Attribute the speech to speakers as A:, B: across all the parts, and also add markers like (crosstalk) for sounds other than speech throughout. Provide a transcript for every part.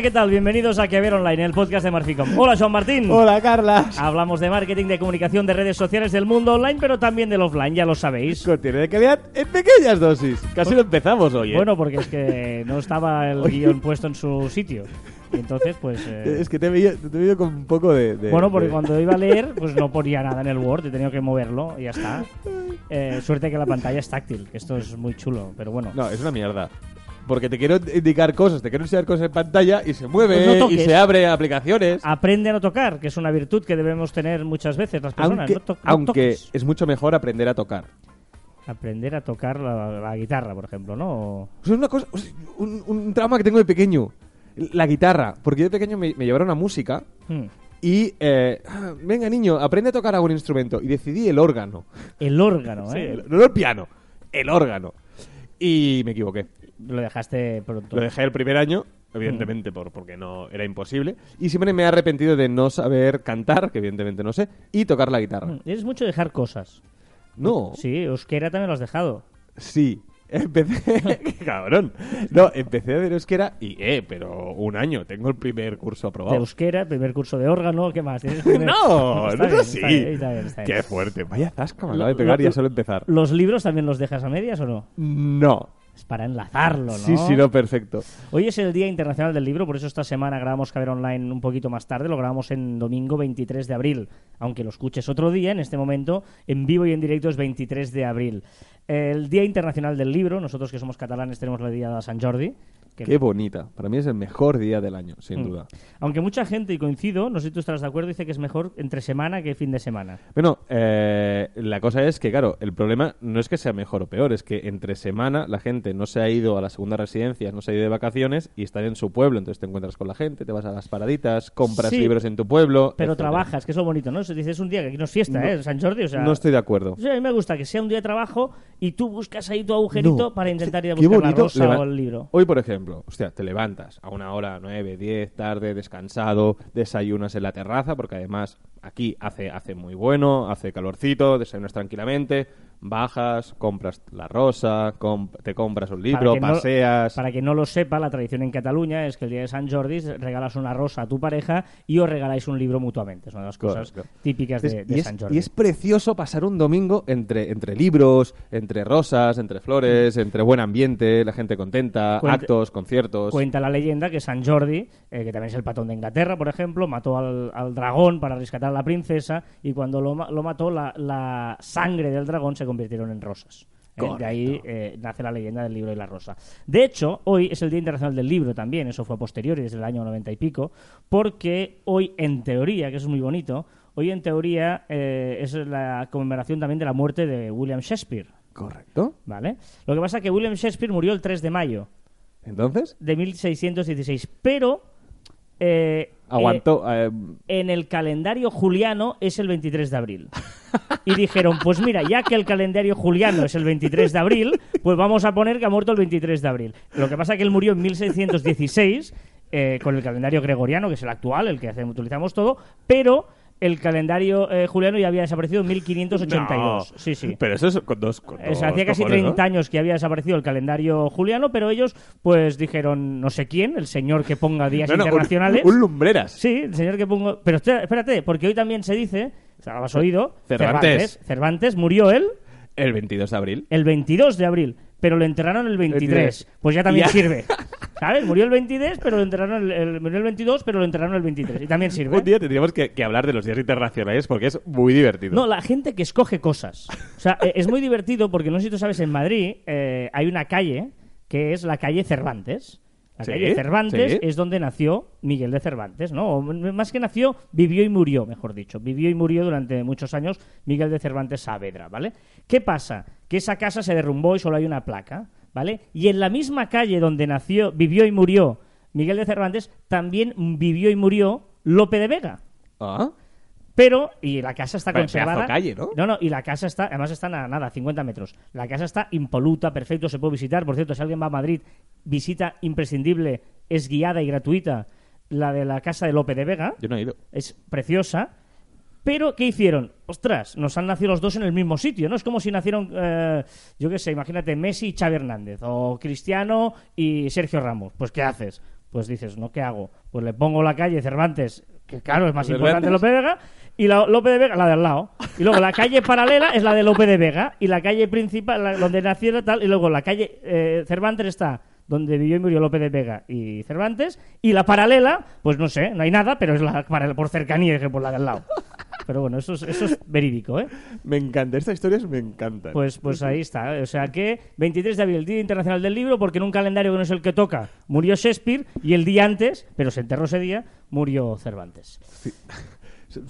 A: Hola, ¿qué tal? Bienvenidos a Que Ver Online, el podcast de Marficom. Hola, Joan Martín.
B: Hola, Carla.
A: Hablamos de marketing, de comunicación, de redes sociales del mundo online, pero también del offline, ya lo sabéis.
B: Contiene de calidad en pequeñas dosis. Casi lo empezamos hoy. ¿eh?
A: Bueno, porque es que no estaba el (laughs) guion puesto en su sitio. Y entonces, pues... eh,
B: Es que te he visto con un poco de. de-
A: Bueno, porque
B: de-
A: cuando iba a (laughs) leer, pues no ponía nada en el Word, he tenido que moverlo y ya está. Eh, suerte que la pantalla es táctil, que esto es muy chulo, pero bueno.
B: No, es una mierda. Porque te quiero indicar cosas, te quiero enseñar cosas en pantalla y se mueve
A: Pues no
B: y se abre aplicaciones.
A: Aprende a no tocar, que es una virtud que debemos tener muchas veces las personas.
B: aunque
A: no to-
B: aunque
A: toques.
B: es mucho mejor aprender a tocar.
A: Aprender a tocar la, la guitarra, por ejemplo, ¿no? O-
B: sea, una cosa, un, un trauma que tengo de pequeño. La guitarra. Porque yo de pequeño me, me llevaron a música
A: Hmm.
B: y. eh, "Ah, venga, niño, aprende a tocar algún instrumento. Y decidí el órgano.
A: El órgano,
B: Sí,
A: ¿eh?
B: el- no el piano, el órgano. Y me equivoqué.
A: Lo dejaste pronto.
B: Lo dejé el primer año, evidentemente por, porque no era imposible. Y siempre me he arrepentido de no saber cantar, que evidentemente no sé, y tocar la guitarra.
A: Hmm. Es mucho dejar cosas.
B: No,
A: Sí, euskera también lo has dejado.
B: sí. Empecé, (laughs) (laughs) qué cabrón. No, empecé a ver euskera y, eh, pero un año, tengo el primer curso
A: De
B: aprobado.
A: euskera, primer curso de órgano, ¿qué más? (laughs) ¿Tienes primer-
B: No, no
A: bien,
B: es así. Qué fuerte. Vaya zasca me acaba de pegar
A: lo-
B: ya solo empezar.
A: ¿Los libros también los dejas a medias o no?
B: No.
A: Es para enlazarlo, ¿no?
B: Sí, sí, no, perfecto.
A: Hoy es el Día Internacional del Libro, por eso esta semana grabamos Caber Online un poquito más tarde, lo grabamos en domingo 23 de abril, aunque lo escuches otro día, en este momento en vivo y en directo es 23 de abril. El Día Internacional del Libro, nosotros que somos catalanes tenemos el Día de San Jordi. que-
B: Qué bonita. Para mí es el mejor día del año, sin
A: Mm.
B: duda.
A: Aunque mucha gente, y coincido, no sé si tú estarás de acuerdo, dice que es mejor entre semana que fin de semana.
B: Bueno, eh, la cosa es que, claro, el problema no es que sea mejor o peor, es que entre semana la gente no se ha ido a la segunda residencia, no se ha ido de vacaciones y están en su pueblo, entonces te encuentras con la gente, te vas a las paraditas, compras
A: Sí,
B: libros en tu pueblo.
A: Pero
B: etcétera.
A: trabajas, que es lo bonito, ¿no? Se dice, es un día que aquí no es fiesta,
B: No.
A: ¿eh? San Jordi, o sea...
B: No estoy de acuerdo.
A: O sea, a mí me gusta que sea un día de trabajo y tú buscas ahí tu agujerito
B: No.
A: para intentar ir a buscar la rosa
B: leva-
A: o el libro.
B: Hoy, por ejemplo, hostia, te levantas a una hora, nueve, diez, tarde, descansado, desayunas en la terraza, porque además aquí hace, hace muy bueno, hace calorcito, desayunas tranquilamente, bajas, compras la rosa, comp- te compras un libro,
A: no-
B: paseas...
A: para que no lo sepa, la tradición en Cataluña es que el día de San Jordi regalas una rosa a tu pareja y os regaláis un libro mutuamente. Es una de las cosas
B: Correcto.
A: típicas de, de
B: es,
A: San Jordi.
B: y es precioso pasar un domingo entre, entre libros, entre rosas, entre flores, entre buen ambiente, la gente contenta,
A: Cuenta-
B: actos, conciertos.
A: Cuenta la leyenda que San Jordi, eh, que también es el patrón de Inglaterra, por ejemplo, mató al, al dragón para rescatar a la princesa y cuando lo, lo mató, la, la sangre del dragón se convirtieron en rosas. Eh, de ahí eh, nace la leyenda del libro y la rosa. De hecho, hoy es el Día Internacional del Libro también, eso fue a posteriori, desde el año 90 y pico, porque hoy, en teoría, que eso es muy bonito, hoy en teoría eh, es la conmemoración también de la muerte de William Shakespeare.
B: Correcto.
A: ¿Vale? Lo que pasa es que William Shakespeare murió el 3 de mayo
B: Entonces,
A: de 1616, pero
B: aguantó... eh,
A: eh, en el calendario juliano es el 23 de abril. Y dijeron, pues mira, ya que el calendario juliano es el 23 de abril, pues vamos a poner que ha muerto el 23 de abril. Lo que pasa es que él murió en 1616 eh, con el calendario gregoriano, que es el actual, el que hacemos- utilizamos todo, pero el calendario eh, juliano ya había desaparecido en (laughs) 1582.
B: no.
A: Sí, sí.
B: Pero eso es con dos... Con dos
A: hacía casi
B: cojones,
A: 30
B: ¿no?
A: años que había desaparecido el calendario juliano, pero ellos pues dijeron, no sé quién, el señor que ponga días
B: No, no, un-
A: internacionales.
B: Un, lumbreras.
A: Sí, el señor que pongo... Pero espérate, porque hoy también se dice, o sea, lo has oído,
B: Cervantes.
A: Cervantes, murió él
B: El 22 de abril.
A: el 22 de abril, pero lo enterraron el 23.
B: 23.
A: Pues ya también (laughs)
B: Ya.
A: sirve. ¿Sabes? Murió el 23, pero lo enterraron el, el- murió el 22, pero lo enterraron el 23. Y también sirve.
B: Un día tendríamos que, que hablar de los días internacionales porque es muy divertido.
A: No, la gente que escoge cosas. O sea, eh, es muy divertido porque no sé si tú sabes, en Madrid eh, hay una calle que es la calle Cervantes. La
B: Sí,
A: calle Cervantes
B: sí.
A: es donde nació Miguel de Cervantes, ¿no? O más que nació, vivió y murió, mejor dicho. Vivió y murió durante muchos años Miguel de Cervantes Saavedra, ¿vale? ¿Qué pasa? Que esa casa se derrumbó y solo hay una placa, ¿vale? Y en la misma calle donde nació, vivió y murió Miguel de Cervantes, también vivió y murió Lope de Vega.
B: Ah,
A: Pero, y la casa está
B: Pe-
A: conservada.
B: calle, ¿no?
A: No, no, y la casa está, además está a nada, 50 metros. La casa está impoluta, perfecto, se puede visitar. Por cierto, si alguien va a Madrid, visita imprescindible, es guiada y gratuita, la de la casa de Lope de Vega.
B: yo no he ido.
A: Es preciosa. Pero, ¿qué hicieron? Ostras, nos han nacido los dos en el mismo sitio, ¿no? Es como si nacieron, eh, yo qué sé, imagínate, Messi y Xavi Hernández, o Cristiano y Sergio Ramos. Pues, ¿qué haces? pues dices, ¿no? ¿Qué hago? Pues le pongo la calle Cervantes, que claro, es más importante Lope de Vega, y la Lope de Vega, la de al lado. Y luego la calle paralela es la de Lope de Vega, y la calle principal, la- donde nació y tal, y luego la calle eh, Cervantes está donde vivió y murió Lope de Vega y Cervantes, y la paralela, pues no sé, no hay nada, pero es la paralela por cercanía que por la de al lado. Pero bueno, eso es, eso es verídico, ¿eh?
B: Me encanta, estas historias me encantan.
A: Pues, pues ahí está. O sea que 23 de abril, Día Internacional del Libro, porque en un calendario que no es el que toca, murió Shakespeare y el día antes, pero se enterró ese día, murió Cervantes. (laughs)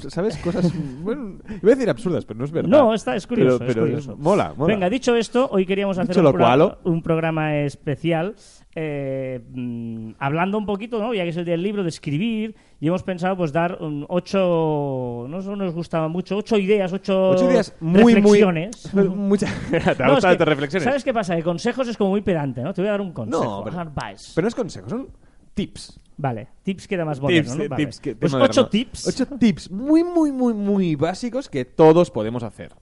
B: ¿Sabes? Cosas. Bueno, iba a decir absurdas, pero no es verdad.
A: No, está, es curioso.
B: Pero,
A: es
B: pero
A: curioso.
B: mola, mola.
A: Venga, dicho esto, hoy queríamos hacer
B: Dicho
A: un,
B: lo
A: programa,
B: cual-
A: un programa especial eh, mm, hablando un poquito, ¿no? ya que es el día del libro, de escribir, y hemos pensado pues dar ocho, no sé, nos gustaba mucho, ocho ideas, ocho,
B: Ocho ideas muy,
A: reflexiones.
B: muy. (laughs) Mucha... ¿Te (laughs) ha
A: No, (laughs) es que,
B: reflexiones?
A: ¿Sabes qué pasa? Que consejos es como muy pedante, ¿no? Te voy a dar un consejo.
B: No, pero, pero no es consejo, son tips.
A: Vale, tips queda más
B: Tips,
A: ¿no?
B: eh,
A: Vale.
B: tips que-
A: pues ocho tips.
B: Ocho tips muy, muy, muy, muy básicos que todos podemos hacer.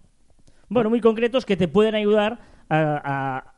A: Bueno, muy concretos que te pueden ayudar a, a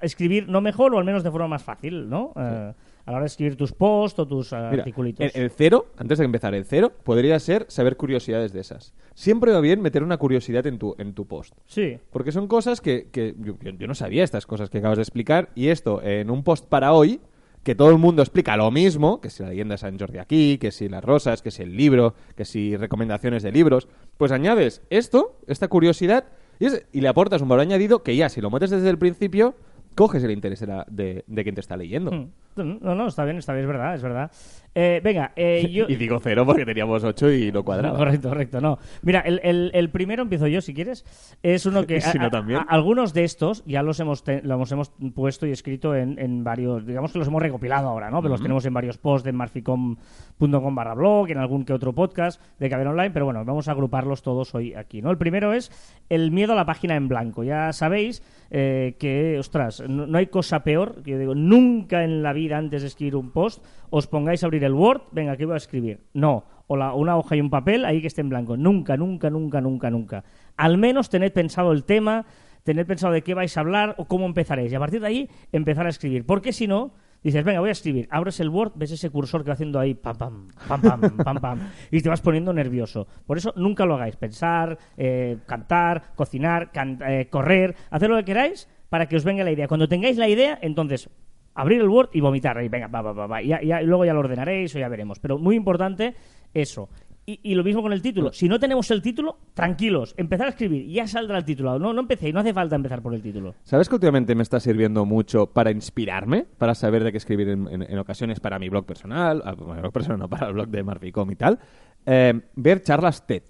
A: escribir no mejor o al menos de forma más fácil, ¿no? Eh, a la hora de escribir tus posts o tus eh,
B: Mira,
A: articulitos.
B: el, el cero, antes de empezar, el cero podría ser saber curiosidades de esas. Siempre va bien meter una curiosidad en tu, en tu post.
A: Sí.
B: Porque son cosas que, que yo, yo- yo no sabía estas cosas que acabas de explicar y esto en un post para hoy que todo el mundo explica lo mismo, que si la leyenda de San Jordi aquí, que si las rosas, que si el libro, que si recomendaciones de libros, pues añades esto, esta curiosidad y, es- y le aportas un valor añadido que ya si lo metes desde el principio coges el interés de, la- de- de quien te está leyendo.
A: Mm. No, no, está bien, está bien, es verdad, es verdad. Eh, venga, eh, (laughs) yo...
B: Y digo cero porque teníamos ocho y lo cuadraba.
A: Correcto, correcto, no. Mira, el, el- el primero empiezo yo, si quieres. Es uno que... (laughs)
B: Si no,
A: a-
B: también.
A: a- algunos de estos ya los hemos, te- los hemos puesto y escrito en, en varios... Digamos que los hemos recopilado ahora, ¿no? Pero los tenemos en varios posts de marficom.com barra blog, en algún que otro podcast de Caber Online, pero bueno, vamos a agruparlos todos hoy aquí, ¿no? El primero es el miedo a la página en blanco. Ya sabéis eh, que, ostras, no, no hay cosa peor, que yo digo, nunca en la vida antes de escribir un post os pongáis a abrir el Word, venga, ¿qué voy a escribir? No, o la- una hoja y un papel ahí que esté en blanco. Nunca, nunca, nunca, nunca, nunca. Al menos tened pensado el tema, tened pensado de qué vais a hablar o cómo empezaréis. Y a partir de ahí empezar a escribir. Porque si no, dices, venga, voy a escribir. Abres el Word, ves ese cursor que va haciendo ahí, pam, pam, pam, pam, (laughs) pam, pam. Y te vas poniendo nervioso. Por eso nunca lo hagáis. Pensar, eh, cantar, cocinar, can- eh, correr, hacer lo que queráis para que os venga la idea. Cuando tengáis la idea, entonces abrir el Word y vomitar. ahí, venga, va, va, va, va. Y ya- ya- y luego ya lo ordenaréis o ya veremos. Pero muy importante eso. Y, y lo mismo con el título. Si no tenemos el título, tranquilos, empezar a escribir, ya saldrá el título. No, no empecéis, no hace falta empezar por el título.
B: ¿Sabes que últimamente me está sirviendo mucho para inspirarme? Para saber de qué escribir en, en- en ocasiones para mi blog personal, ah, bueno, mi blog personal no, para el blog de Marficom y tal. Eh, ver charlas TED.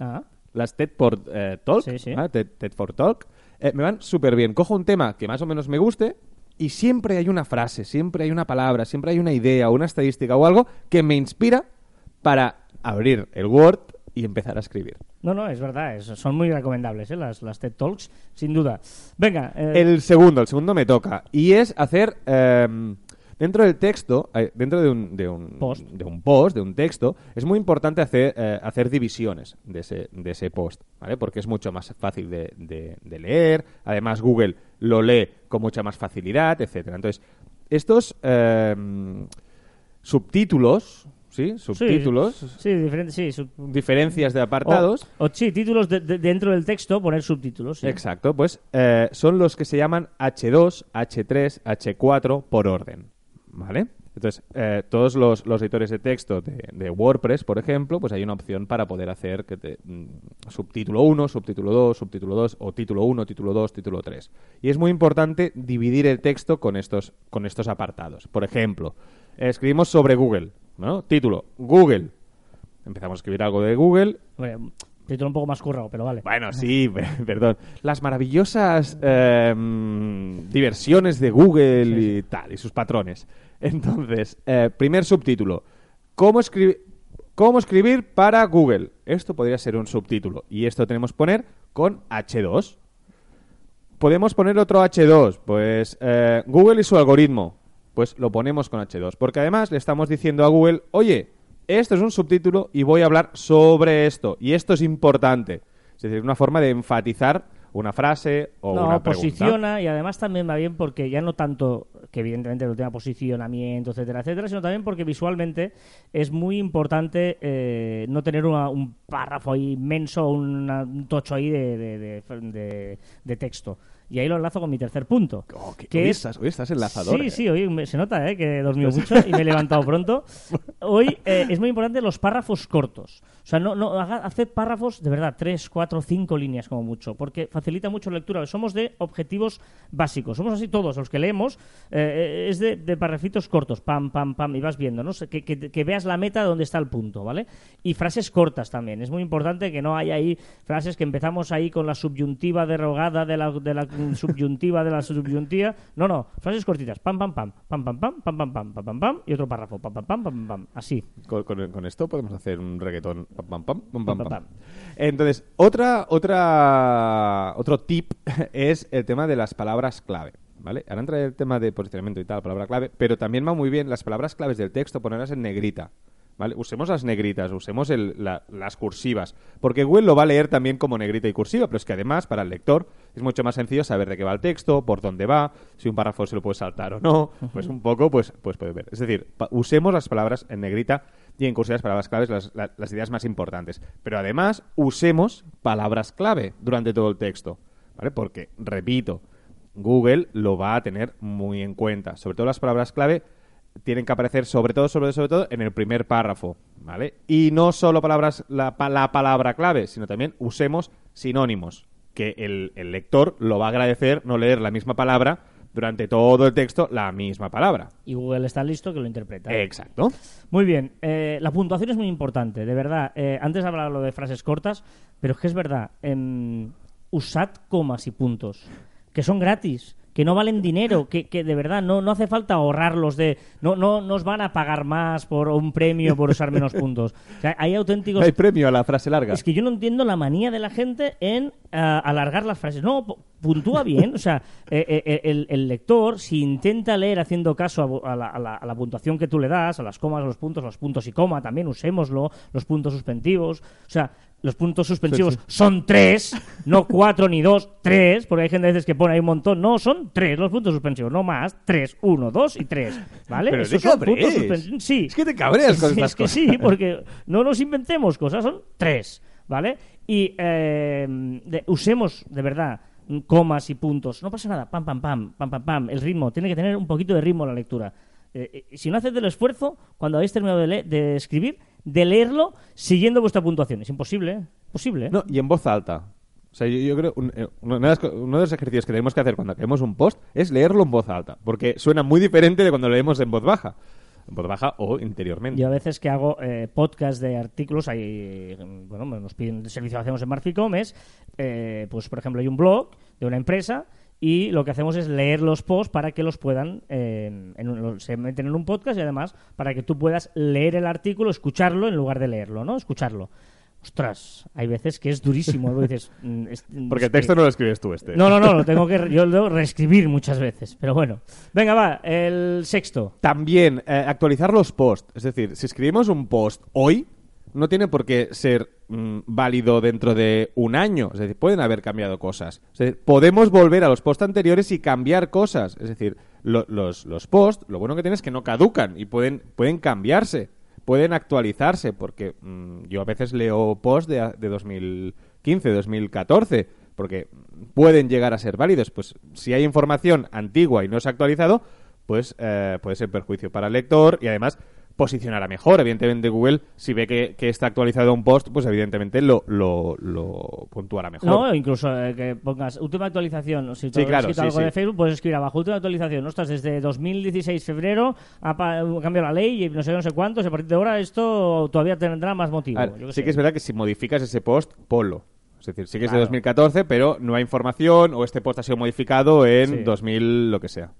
A: Ah,
B: Las TED por eh, Talk,
A: Sí, sí.
B: TED, TED for Talk, eh, me van súper bien. Cojo un tema que más o menos me guste y siempre hay una frase, siempre hay una palabra, siempre hay una idea o una estadística o algo que me inspira para abrir el Word y empezar a escribir.
A: no, no, es verdad, es- son muy recomendables ¿eh? las, las TED Talks, sin duda. Venga, eh,
B: El segundo, el segundo me toca. Y es hacer em, dentro del texto, eh, dentro de un, de, un,
A: Post.
B: de un post, de un texto, es muy importante hacer, eh, hacer divisiones de ese, de ese post, ¿vale? Porque es mucho más fácil de, de- de leer. Además, Google lo lee con mucha más facilidad, etcétera. Entonces, estos em, subtítulos, ¿sí?
A: sí,
B: Subtítulos,
A: Sí, diferentes, sí. sub-
B: diferencias de apartados.
A: O, o sí, títulos de- de- dentro del texto, poner subtítulos. sí.
B: Exacto, pues eh, son los que se llaman H2, H3, H4 por orden, ¿vale? Entonces, eh, todos los, editores de texto de, WordPress, por ejemplo, pues hay una opción para poder hacer que te, mm, subtítulo 1, subtítulo 2, subtítulo 2 o título 1, título 2, título 3. Y es muy importante dividir el texto con estos, con estos apartados. Por ejemplo, escribimos sobre Google, ¿no? Título, Google. Empezamos a escribir algo de Google,
A: título un poco más currado, pero vale.
B: bueno, sí, (laughs) pe- perdón. Las maravillosas eh, mm, diversiones de Google y tal, y sus patrones. Entonces, eh, primer subtítulo. ¿Cómo, escribir ¿Cómo escribir para Google? Esto podría ser un subtítulo. Y esto tenemos que poner con H2. Podemos poner otro H2. Pues eh, Google y su algoritmo. Pues lo ponemos con H2. Porque además le estamos diciendo a Google, oye, esto es un subtítulo y voy a hablar sobre esto. Y esto es importante. Es decir, una forma de enfatizar una frase o
A: no,
B: una pregunta.
A: posiciona y además también va bien porque ya no tanto que evidentemente no tenga posicionamiento, etcétera, etcétera, sino también porque visualmente es muy importante eh, no tener una- un párrafo ahí inmenso, una- un tocho ahí de, de- de- de- de texto. Y ahí lo enlazo con mi tercer punto.
B: Oh, que-
A: que
B: hoy,
A: es-
B: estás, hoy estás enlazador.
A: Sí,
B: eh.
A: sí, hoy me- se nota ¿eh? que he dormido mucho y me he (laughs) levantado pronto. Hoy eh, es muy importante los párrafos cortos. O sea, no, no haga- haced párrafos de verdad, tres, cuatro, cinco líneas como mucho, porque facilita mucho la lectura. Somos de objetivos básicos. Somos así todos los que leemos. eh, es de, de parrafitos cortos, pam, pam, pam, y vas viendo, ¿no? Que, que- que veas la meta donde está el punto, ¿vale? Y frases cortas también. Es muy importante que no haya ahí frases que empezamos ahí con la subyuntiva derogada de la, de la subyuntiva de la subyuntiva. No, no, frases cortitas. Pam, pam, pam, pam, pam, pam, pam, pam, pam, pam, pam, pam, y otro párrafo. Pam, pam, pam, pam, pam, así.
B: Con, con- con esto podemos hacer un reggaetón. Pam, pam, pam, pam,
A: Pam,
B: pam,
A: pam,
B: pam. Entonces, otra, otra, otro tip es el tema de las palabras clave. ¿Vale? Ahora entra el tema de posicionamiento y tal, palabra clave, pero también va muy bien las palabras claves del texto ponerlas en negrita. ¿Vale? Usemos las negritas, usemos el- la- las cursivas, porque Google lo va a leer también como negrita y cursiva, pero es que además para el lector es mucho más sencillo saber de qué va el texto, por dónde va, si un párrafo se lo puede saltar o no, pues un poco pues, pues puede ver. Es decir, usemos las palabras en negrita y en cursiva las palabras claves, las, la- las ideas más importantes. Pero además usemos palabras clave durante todo el texto, ¿vale? Porque, repito, Google lo va a tener muy en cuenta. Sobre todo las palabras clave tienen que aparecer sobre todo, sobre, sobre todo en el primer párrafo, ¿vale? Y no solo palabras, la, la palabra clave, sino también usemos sinónimos, que el, el lector lo va a agradecer no leer la misma palabra durante todo el texto, la misma palabra.
A: Y Google está listo que lo interpreta.
B: Exacto.
A: Muy bien, eh, la puntuación es muy importante, de verdad. Eh, antes hablaba lo de frases cortas, pero es que es verdad. em, usad comas y puntos, que son gratis, que no valen dinero, que, que de verdad no, no hace falta ahorrarlos de... No, no nos van a pagar más por un premio por usar menos puntos. O sea, hay auténticos...
B: No hay premio a la frase larga.
A: Es que yo no entiendo la manía de la gente en ah, alargar las frases. No, pu- puntúa bien. O sea, eh, eh, el, el lector, si intenta leer haciendo caso a, a la, a la- a la puntuación que tú le das, a las comas, a los puntos, los puntos y coma, también usémoslo, los puntos suspensivos. O sea, los puntos suspensivos
B: Sí, sí.
A: son tres, no cuatro ni dos, tres, porque hay gente a veces que pone ahí un montón. No, son tres los puntos suspensivos, no más. Tres, uno, dos y tres. ¿Vale?
B: Pero
A: Esos son puntos suspensivos. Sí.
B: Es que te cabreas con (laughs)
A: Es-
B: estas
A: es que sí, porque no nos inventemos cosas, son tres, ¿vale? Y eh, de- usemos de verdad comas y puntos. No pasa nada, pam, pam, pam, pam, pam, pam. El ritmo, tiene que tener un poquito de ritmo la lectura. Eh, eh, si no haces del esfuerzo, cuando habéis terminado de, de escribir, de leerlo siguiendo vuestra puntuación. Es imposible, ¿eh? Posible. ¿eh?
B: No, y en voz alta. O sea, yo, yo creo un- eh, de uno de los ejercicios que tenemos que hacer cuando hacemos un post es leerlo en voz alta, porque suena muy diferente de cuando lo leemos en voz baja. En voz baja o interiormente.
A: Yo a veces que hago eh, podcast de artículos, hay, bueno, nos piden el servicio que hacemos en Marficom, es, eh, pues por ejemplo, hay un blog de una empresa y lo que hacemos es leer los posts para que los puedan, eh, en un- se meten en un podcast y además para que tú puedas leer el artículo, escucharlo en lugar de leerlo, ¿no? Escucharlo. Ostras, hay veces que es durísimo. Dices, (laughs) mm, es-
B: Porque
A: es
B: el
A: que-
B: texto no lo escribes tú este.
A: No, no, no, lo (laughs) tengo que, re- yo lo tengo que reescribir muchas veces, pero bueno. Venga, va, el sexto.
B: También eh, actualizar los posts. Es decir, si escribimos un post hoy, no tiene por qué ser mm, válido dentro de un año. Es decir, pueden haber cambiado cosas. Podemos volver a los posts anteriores y cambiar cosas. Es decir, lo- los, los posts, lo bueno que tienen es que no caducan y pueden, pueden cambiarse, pueden actualizarse, porque mm, yo a veces leo posts de, de 2015, 2014, porque pueden llegar a ser válidos. Pues si hay información antigua y no se ha actualizado, pues eh, puede ser perjuicio para el lector y además posicionará mejor. Evidentemente Google, si ve que, que está actualizado un post, pues evidentemente lo, lo, lo puntuará mejor.
A: No, incluso eh, que pongas última actualización. o Si tú
B: Sí,
A: has
B: claro,
A: escrito
B: sí,
A: algo
B: sí.
A: de Facebook, puedes escribir abajo última actualización. Ostras, desde 2016 febrero ha cambiado la ley y no sé no sé cuántos. A partir de ahora esto todavía tendrá más motivo.
B: Ver,
A: Yo
B: sí
A: sé.
B: que es verdad que si modificas ese post, ponlo. Es decir, sí que es de
A: Claro.
B: 2014, pero no hay información o este post ha sido modificado en
A: Sí.
B: 2000, lo que sea.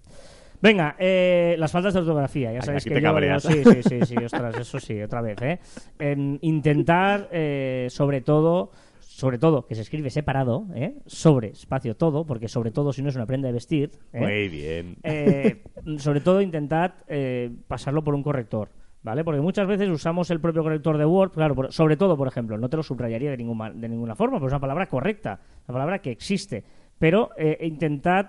A: Venga, eh, las faltas de ortografía. Ya sabéis
B: aquí
A: que
B: te
A: yo,
B: cabreas.
A: sí, sí, sí, sí, ostras, eso sí, otra vez, ¿eh? En intentar, eh, sobre todo, sobre todo, que se escribe separado, ¿eh? Sobre, espacio, todo, porque sobre todo si no es una prenda de vestir, ¿eh?
B: Muy bien.
A: Eh, sobre todo intentad eh, pasarlo por un corrector. ¿Vale? Porque muchas veces usamos el propio corrector de Word, claro, por- sobre todo, por ejemplo, no te lo subrayaría de ninguna, de ninguna forma, pero es una palabra correcta, una palabra que existe. Pero eh, intentad,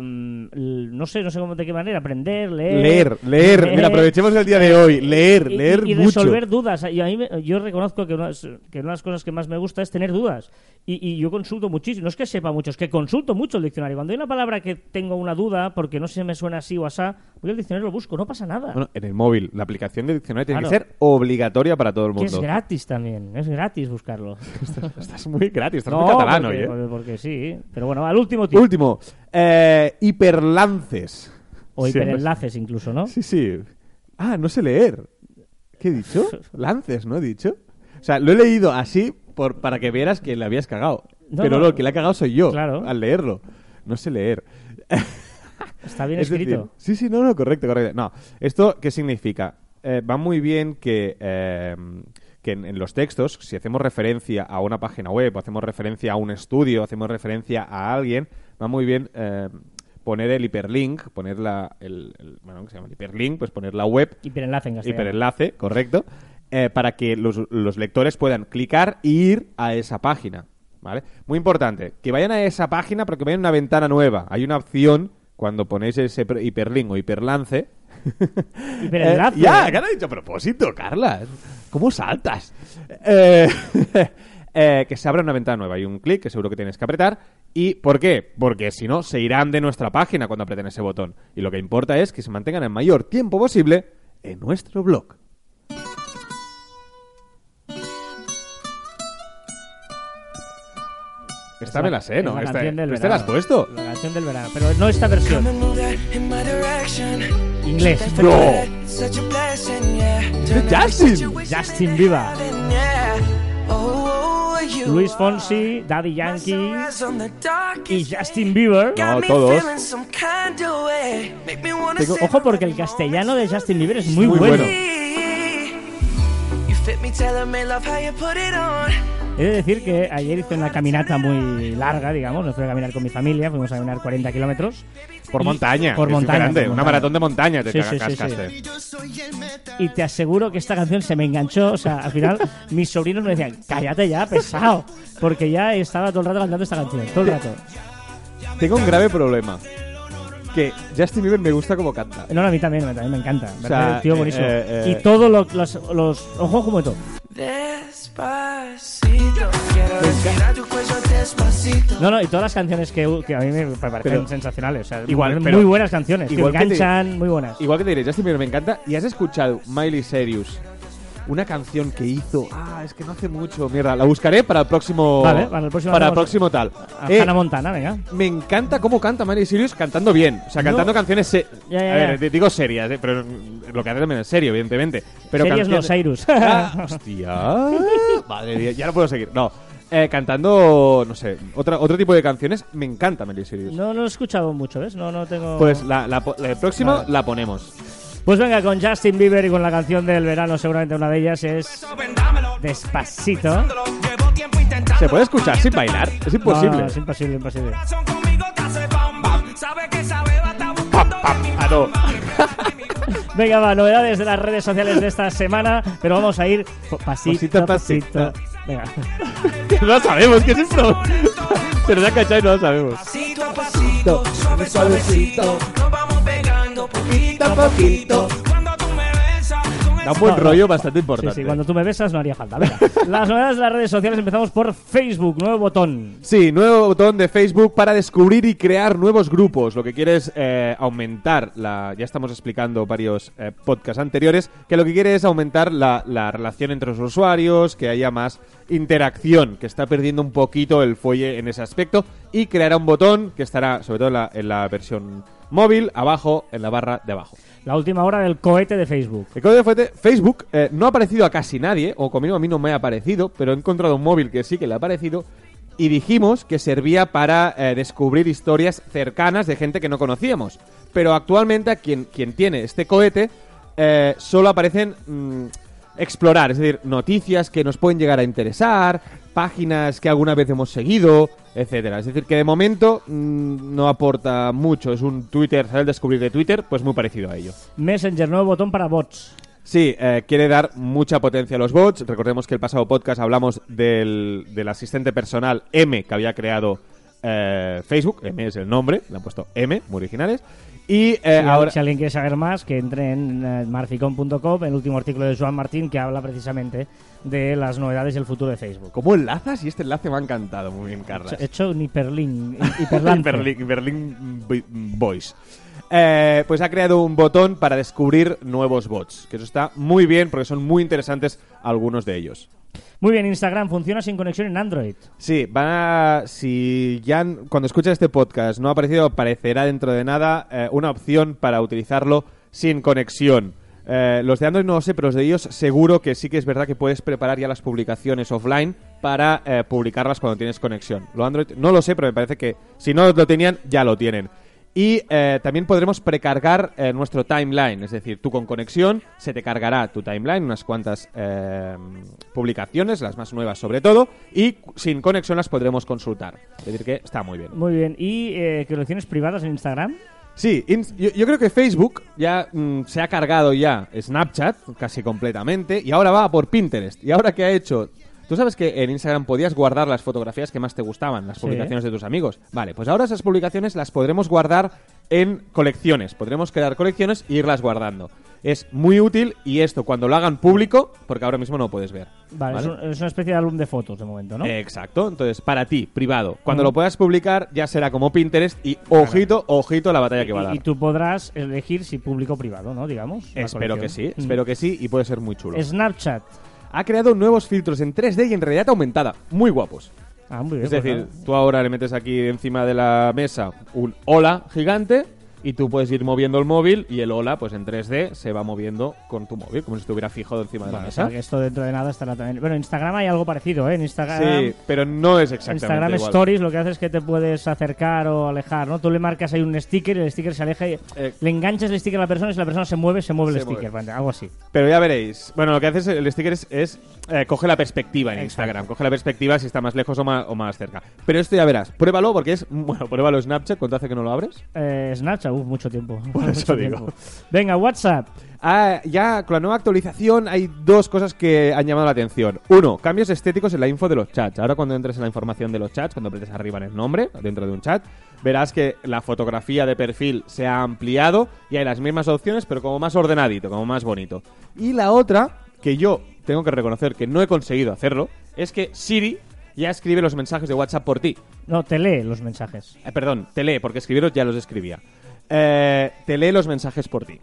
A: l- no sé, no sé cómo de qué manera, aprender, leer.
B: Leer, leer. Mira, aprovechemos el día de hoy. Leer,
A: y-
B: leer
A: y, y
B: mucho.
A: resolver dudas. Y a mí me- yo reconozco que una, de las- que una de las cosas que más me gusta es tener dudas. Y, y yo consulto muchísimo. No es que sepa mucho, es que consulto mucho el diccionario. Cuando hay una palabra que tengo una duda, porque no sé si me suena así o asá, voy al diccionario y lo busco. No pasa nada.
B: Bueno, en el móvil, la aplicación de diccionario tiene
A: Claro.
B: que ser obligatoria para todo el
A: que es
B: mundo.
A: gratis también. Es gratis buscarlo. (laughs)
B: Estás muy gratis, estás
A: no,
B: muy
A: porque,
B: hoy, ¿eh?
A: porque- porque sí. Pero bueno, al último tip.
B: Último, eh, hiperlances.
A: O
B: Sí,
A: hiperenlaces incluso, ¿no?
B: Sí, sí. Ah, no sé leer. ¿Qué he dicho? (laughs) Lances, ¿no he dicho? O sea, lo he leído así por, para que vieras que le habías cagado.
A: No,
B: Pero
A: no.
B: el que le ha cagado soy yo
A: Claro.
B: al leerlo. No sé leer. (laughs)
A: Está bien
B: Es decir,
A: escrito.
B: sí, sí, no, no, correcto, correcto. No, ¿esto qué significa? Eh, va muy bien que, eh, que en, en los textos, si hacemos referencia a una página web, hacemos referencia a un estudio, hacemos referencia a alguien, va muy bien eh, poner el hiperlink, poner la, el, el- bueno, ¿qué se llama? El hiperlink, pues poner la web,
A: Hiperenlace en castellano.
B: hiperenlace, correcto, eh, para que los, los lectores puedan clicar e ir a esa página. ¿Vale? Muy importante, que vayan a esa página porque vayan a una ventana nueva. Hay una opción cuando ponéis ese hiperlink o hiperlance. (laughs)
A: Hiperenlace.
B: Eh, ya, ¿qué han dicho a propósito, Carla? ¿Cómo saltas? Eh, (laughs) eh, que se abra una ventana nueva. Hay un clic que seguro que tienes que apretar. ¿Y por qué? Porque si no, se irán de nuestra página cuando aprieten ese botón. Y lo que importa es que se mantengan el mayor tiempo posible en nuestro blog. Esta me la sé,
A: Es
B: ¿no? Esta,
A: del
B: ¿Esta la has puesto?
A: La canción del verano. Pero no esta versión. Inglés.
B: ¡No! ¡De Justin!
A: Justin Bieber. Luis Fonsi, Daddy Yankee y Justin Bieber.
B: No, todos.
A: Tengo- ojo porque el castellano de Justin Bieber es muy,
B: Muy
A: bueno.
B: bueno.
A: He de decir que ayer hice una caminata muy larga, digamos. Me fui a caminar con mi familia, fuimos a caminar 40 kilómetros.
B: Por montaña.
A: Por montaña. por
B: Una
A: montaña.
B: maratón de montaña te
A: Sí,
B: ca-
A: sí, sí, sí.
B: cascaste.
A: Y te aseguro que esta canción se me enganchó. O sea, al final (laughs) mis sobrinos me decían, cállate ya, pesado. Porque ya estaba todo el rato cantando esta canción. Todo el rato.
B: Tengo un grave problema. Que Justin Bieber me gusta como canta.
A: No, no, a mí también, a mí me encanta. Me
B: sea,
A: tío
B: eh,
A: buenísimo.
B: eh, eh.
A: Y todos los, los, los- Ojo, ojo, un momento. No, no, y todas las canciones que, que a mí me parecen
B: Pero-
A: sensacionales. O sea,
B: Igual,
A: muy,
B: pero-
A: muy buenas canciones.
B: igual
A: que
B: que te-
A: enganchan, muy buenas.
B: Igual que te diré, Justin Bieber me encanta. ¿Y has escuchado Miley Cyrus? Una canción que hizo. Ah, es que no hace mucho. Mierda, la buscaré para el próximo.
A: Vale, para el próximo
B: para el próximo tal.
A: A
B: Eh,
A: Hannah Montana, venga.
B: me encanta cómo canta Miley Cyrus cantando bien. O sea,
A: No.
B: cantando canciones. se-
A: Ya, ya,
B: a ver, digo serias, eh, pero lo que hace también es serio, evidentemente. Pero
A: Series
B: canciones-
A: Cyrus.
B: Ah, (laughs) hostia. Madre mía, ya no puedo seguir. No. Eh, cantando, no sé, otra, otro tipo de canciones. Me encanta Miley Cyrus.
A: no, no lo he escuchado mucho, ¿ves? No, no tengo...
B: Pues la, la, la próxima
A: Vale.
B: la ponemos.
A: Pues venga, con Justin Bieber y con la canción del verano, seguramente una de ellas es Despacito.
B: ¿Se puede escuchar sin bailar? Es imposible.
A: No, no, es imposible, imposible.
B: Ah, no. (laughs)
A: Venga, va, novedades de las redes sociales de esta semana, pero vamos a ir pasito,
B: Pasito a pasito.
A: pasito. Venga. (laughs)
B: no lo sabemos, que es impro. Se nos ha cachado y no lo sabemos.
C: Pasito a pasito, suave suavecito, nos vamos pegando poquito a poquito. Cuando tú me besas, con
B: Da un buen
A: No, no.
B: rollo bastante
A: Sí,
B: importante.
A: sí, cuando tú me besas no haría falta. Venga. (laughs) Las novedades de las redes sociales empezamos por Facebook, nuevo botón.
B: Sí, nuevo botón de Facebook para descubrir y crear nuevos grupos. Lo que quiere es eh, aumentar la. Ya estamos explicando varios eh, podcasts anteriores. Que lo que quiere es aumentar la, la relación entre los usuarios, que haya más interacción, que está perdiendo un poquito el fuelle en ese aspecto. Y creará un botón que estará, sobre todo en la, en la versión móvil, abajo, en la barra de abajo.
A: La última hora del cohete de Facebook.
B: El código fuente, Facebook eh, no ha aparecido a casi nadie, o conmigo a mí no me ha aparecido, pero he encontrado un móvil que sí que le ha aparecido. Y dijimos que servía para eh, descubrir historias cercanas de gente que no conocíamos. Pero actualmente a quien, quien tiene este cohete eh, solo aparecen mm, explorar, es decir, noticias que nos pueden llegar a interesar, páginas que alguna vez hemos seguido, etcétera. Es decir, que de momento mm, no aporta mucho. Es un Twitter. El descubrir de Twitter, pues muy parecido a ello.
A: Messenger, nuevo botón para bots.
B: Sí, eh, quiere dar mucha potencia a los bots. Recordemos que el pasado podcast hablamos del, del asistente personal M que había creado eh, Facebook. M es el nombre, le han puesto M, muy originales. Y eh,
A: Si,
B: ahora...
A: si alguien quiere saber más, que entre en eh, marficon.com, el último artículo de Joan Martín que habla precisamente de las novedades y el futuro de Facebook.
B: ¿Cómo enlazas? Y este enlace me ha encantado. Muy bien, Carlos.
A: He hecho un (laughs) hiperlink,
B: Boys. Eh, pues ha creado un botón para descubrir nuevos bots. Que eso está muy bien porque son muy interesantes algunos de ellos.
A: Muy bien, Instagram funciona sin conexión en Android.
B: Sí, van a, si ya cuando escuchas este podcast no ha aparecido, aparecerá dentro de nada eh, una opción para utilizarlo sin conexión. Eh, los de Android no lo sé, pero los de ellos seguro que sí que es verdad que puedes preparar ya las publicaciones offline para eh, publicarlas cuando tienes conexión. Lo Android no lo sé, pero me parece que si no lo tenían, ya lo tienen. Y eh, también podremos precargar eh, nuestro timeline, es decir, tú con conexión se te cargará tu timeline, unas cuantas eh, publicaciones, las más nuevas sobre todo, y sin conexión las podremos consultar. Es decir, que está muy bien.
A: Muy bien. ¿Y colecciones privadas en Instagram?
B: Sí, yo, yo creo que Facebook ya mm, se ha cargado ya Snapchat casi completamente y ahora va por Pinterest. ¿Y ahora qué ha hecho? Tú sabes que en Instagram podías guardar las fotografías que más te gustaban, las publicaciones de tus amigos. Vale, pues ahora esas publicaciones las podremos guardar en colecciones. Podremos crear colecciones e irlas guardando. Es muy útil y esto cuando lo hagan público, porque ahora mismo no lo puedes ver.
A: Vale,
B: ¿vale?
A: Es, un- es una especie de álbum de fotos de momento, ¿no?
B: Exacto, entonces para ti, privado. Cuando lo puedas publicar ya será como Pinterest y ojito, ojito la batalla que va a dar.
A: y, tú podrás elegir si público o privado, ¿no? Digamos. la
B: Espero que sí.
A: Mm.
B: espero que sí y puede ser muy chulo.
A: Snapchat.
B: Ha creado nuevos filtros en 3D y en realidad aumentada, muy guapos.
A: Ah, muy bien.
B: Es
A: pues
B: decir,
A: nada.
B: tú ahora le metes aquí encima de la mesa un hola gigante y tú puedes ir moviendo el móvil y el hola, pues en 3D se va moviendo con tu móvil, como si estuviera fijado encima de la
A: o
B: mesa.
A: sea, esto dentro de nada estará también. Bueno, en Instagram hay algo parecido, ¿eh? En Instagram.
B: Sí, pero no es exactamente
A: Instagram
B: igual.
A: Stories lo que hace es que te puedes acercar o alejar, ¿no? Tú le marcas ahí un sticker y el sticker se aleja y
B: Eh,
A: le enganchas el sticker a la persona y si la persona se mueve, se mueve el sticker,
B: mueve.
A: algo así.
B: Pero ya veréis. Bueno, lo que hace es- el sticker es, es, eh, coge la perspectiva en
A: Exacto.
B: Instagram. Coge la perspectiva si está más lejos o más, o más cerca. Pero esto ya verás. Pruébalo porque es... (laughs) Bueno, pruébalo Snapchat. ¿Cuánto hace que no lo abres?
A: Eh, Snapchat, mucho tiempo.
B: Por (laughs)
A: Mucho
B: eso digo.
A: Venga, WhatsApp.
B: Ah, ya con la nueva actualización hay dos cosas que han llamado la atención. Uno, cambios estéticos en la info de los chats. Ahora cuando entres en la información de los chats, cuando apretes arriba en el nombre, dentro de un chat, verás que la fotografía de perfil se ha ampliado y hay las mismas opciones, pero como más ordenadito, como más bonito. Y la otra, que yo tengo que reconocer que no he conseguido hacerlo, es que Siri ya escribe los mensajes de WhatsApp por ti.
A: No, te lee los mensajes.
B: Eh, perdón, te lee, porque escribirlos ya los escribía. Eh, te lee los mensajes por ti.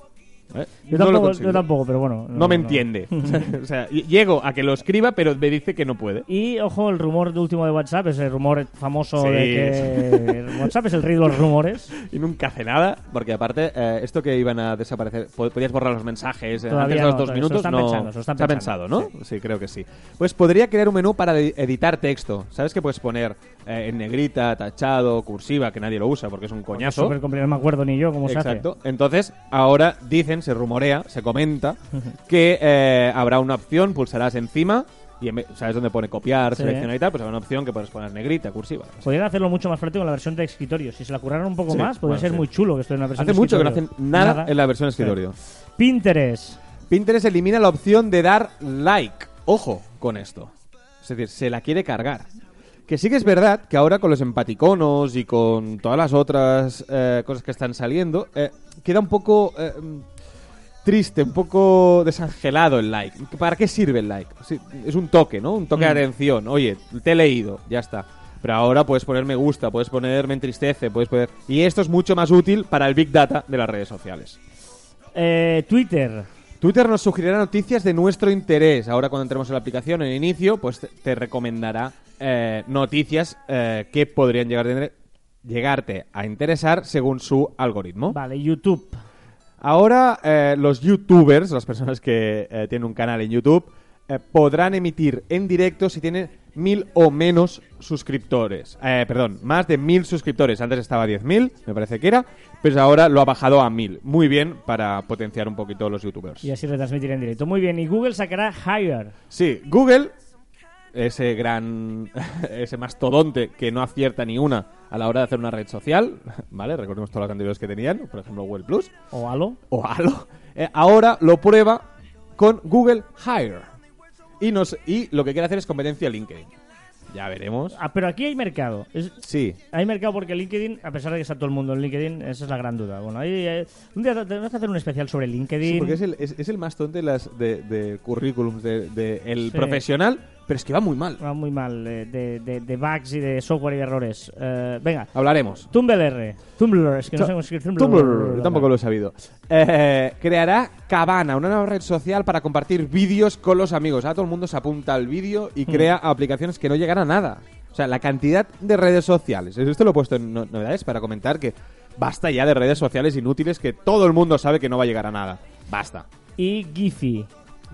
B: ¿Eh?
A: Yo,
B: No
A: tampoco,
B: conseguido.
A: yo tampoco, pero bueno.
B: No, me entiende. (laughs) (laughs) o sea, llego a que lo escriba, pero me dice que no puede.
A: Y ojo, el rumor de último de WhatsApp, ese rumor famoso
B: Sí.
A: de que WhatsApp es el rey de los rumores. (laughs)
B: Y nunca hace nada, porque aparte, eh, esto que iban a desaparecer, po- podías borrar los mensajes eh,
A: Todavía
B: antes de los
A: no,
B: dos minutos,
A: están
B: no.
A: pensando, están pensando,
B: pensado, ¿no? Sí. creo que sí. Pues podría crear un menú para edi- editar texto. ¿Sabes que puedes poner eh, en negrita, tachado, cursiva, que nadie lo usa porque es un coñazo?
A: Súper complicado, no me acuerdo ni yo cómo
B: Exacto. Entonces, ahora dicen, se rumorea, se comenta (laughs) que eh, habrá una opción, pulsarás encima y en sabes dónde pone copiar,
A: Sí.
B: seleccionar y tal, pues habrá una opción que puedes poner negrita, cursiva.
A: se. Podrían hacerlo mucho más práctico en la versión de escritorio. Si se la curraran un poco
B: Sí,
A: más, podría
B: bueno,
A: ser
B: sí.
A: muy chulo que esto en la versión
B: Hace
A: de
B: mucho que no hacen
A: escritorio.
B: nada, en la versión escritorio.
A: Pinterest.
B: Pinterest elimina la opción de dar like. Ojo con esto. Es decir, se la quiere cargar. Que sí que es verdad que ahora con los empaticonos y con todas las otras eh, cosas que están saliendo, eh, queda un poco eh, triste, un poco desangelado el like. ¿Para qué sirve el like? Sí, es un toque, ¿no? Un toque de
A: Mm.
B: atención. Oye, te he leído, ya está. Pero ahora puedes poner me gusta, puedes poner me entristece, puedes poner... Y esto es mucho más útil para el big data de las redes sociales.
A: Eh, Twitter.
B: Twitter nos sugerirá noticias de nuestro interés. Ahora cuando entremos en la aplicación en inicio, pues te recomendará eh, noticias eh, que podrían llegar de- llegarte a interesar según su algoritmo.
A: Vale, YouTube.
B: Ahora eh, los youtubers, las personas que eh, tienen un canal en YouTube, eh, podrán emitir en directo si tienen mil o menos suscriptores. Eh, perdón, más de mil suscriptores. Antes estaba a 10.000, me parece que era, pero ahora lo ha bajado a mil. Muy bien para potenciar un poquito los youtubers.
A: Y así retransmitir en directo. Muy bien. Y Google sacará Hire.
B: Sí, Google, ese gran, (laughs) ese mastodonte que no acierta ni una a la hora de hacer una red social, (laughs) ¿vale? Recordemos todas las anteriores que tenían, por ejemplo Google Plus
A: O Halo.
B: o Halo, eh, ahora lo prueba con Google Hire. Y, nos, y lo que quiere hacer es competencia a LinkedIn. Ya veremos.
A: Ah, pero aquí hay mercado. Es-
B: Sí.
A: hay mercado porque LinkedIn, a pesar de que está todo el mundo en LinkedIn, esa es la gran duda. Bueno, ahí, eh, un día tenemos que hacer un especial sobre LinkedIn.
B: Sí, porque es el, es, es el más tonto de, las, de, de currículums de, de el
A: Sí.
B: profesional, pero es que va muy mal.
A: Va muy mal, eh, de, de- de bugs y de software y de errores. Eh, venga,
B: Hablaremos.
A: Tumblr. Tumblr, es que no sé cómo escribir Tumblr.
B: Tumblr, yo tampoco lo he sabido. Eh, creará Cabana, una nueva red social para compartir vídeos con los amigos. Ahora todo el mundo se apunta al vídeo y crea aplicaciones que no llegan a nada. O sea, la cantidad de redes sociales. Esto lo he puesto en no- novedades para comentar que basta ya de redes sociales inútiles que todo el mundo sabe que no va a llegar a nada. Basta.
A: Y Giphy.